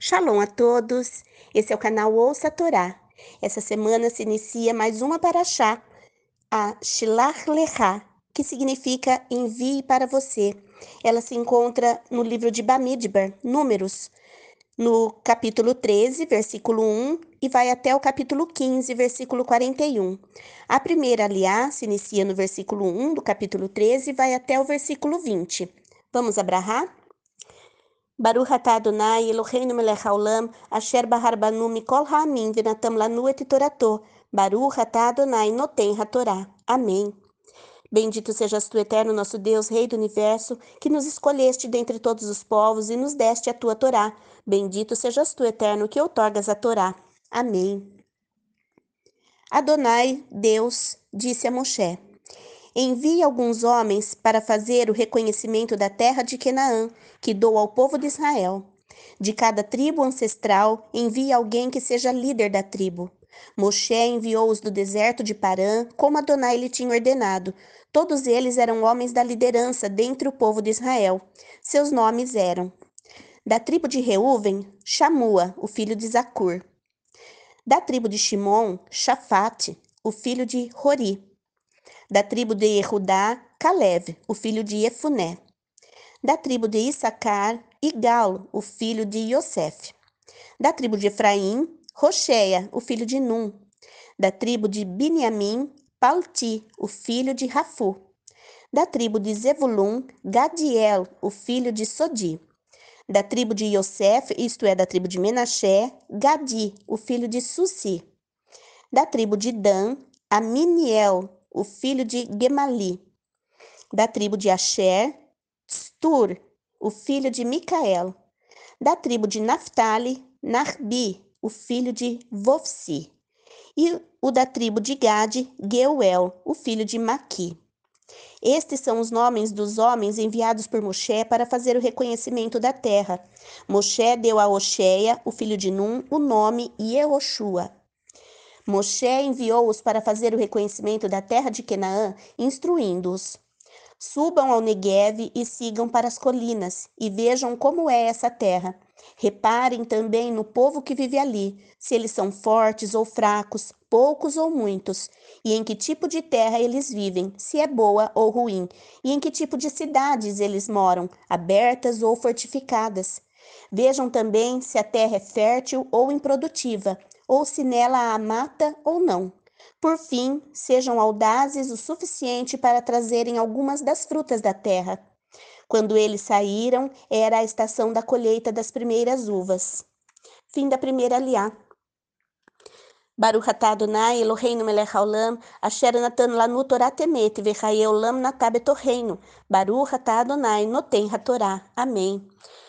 Shalom a todos. Esse é o canal Ouça a Torá. Essa semana se inicia mais uma paraxá, a Shilach Lecha, que significa envie para você. Ela se encontra no livro de Bamidbar, Números, no capítulo 13, versículo 1, e vai até o capítulo 15, versículo 41. A primeira aliá se inicia no versículo 1 do capítulo 13 e vai até o versículo 20. Vamos abrahar? Baruch atah Adonai Eloheinu melech haolam asher bahar banu mikol ha'amim venatam lanu et torato. Baruch atah Adonai noten hatorá. Amém. Bendito sejas tu, eterno nosso Deus, Rei do universo, que nos escolheste dentre todos os povos e nos deste a tua Torá. Bendito sejas tu, eterno, que outorgas a Torá. Amém. Adonai, Deus, disse a Moshe: Envie alguns homens para fazer o reconhecimento da terra de Canaã, que dou ao povo de Israel. De cada tribo ancestral, envie alguém que seja líder da tribo. Moshe enviou-os do deserto de Parã, como Adonai lhe tinha ordenado. Todos eles eram homens da liderança dentre o povo de Israel. Seus nomes eram: da tribo de Reuven, Shamua, o filho de Zacur. Da tribo de Shimon, Shafate, o filho de Hori. Da tribo de Yehudá, Caleb, o filho de Efuné. Da tribo de Issacar, Igal, o filho de Yosef. Da tribo de Efraim, Rocheia, o filho de Num. Da tribo de Biniamim, Palti, o filho de Rafu. Da tribo de Zevulun, Gadiel, o filho de Sodi. Da tribo de Yosef, isto é, da tribo de Menaché, Gadi, o filho de Susi. Da tribo de Dan, Aminiel, o filho de Gemali. Da tribo de Asher, Stur, o filho de Micael. Da tribo de Naphtali, Narbi, o filho de Vofsi, e o da tribo de Gade, Geuel, o filho de Maqui. Estes são os nomes dos homens enviados por Moshe para fazer o reconhecimento da terra. Moshe deu a Oxéia, o filho de Num, o nome Yehoshua. Moshe enviou-os para fazer o reconhecimento da terra de Canaã, instruindo-os. Subam ao Negueve e sigam para as colinas, e vejam como é essa terra. Reparem também no povo que vive ali, se eles são fortes ou fracos, poucos ou muitos, e em que tipo de terra eles vivem, se é boa ou ruim, e em que tipo de cidades eles moram, abertas ou fortificadas. Vejam também se a terra é fértil ou improdutiva, ou se nela há mata ou não. Por fim, sejam audazes o suficiente para trazerem algumas das frutas da terra. Quando eles saíram, era a estação da colheita das primeiras uvas. Fim da primeira aliá. Baruch atah Adonai Eloheinu melech haolam, asher natan lanu Torah temet, v'chaye olam natah betorreino. Baruch atah Adonai noten hatorá. Amém.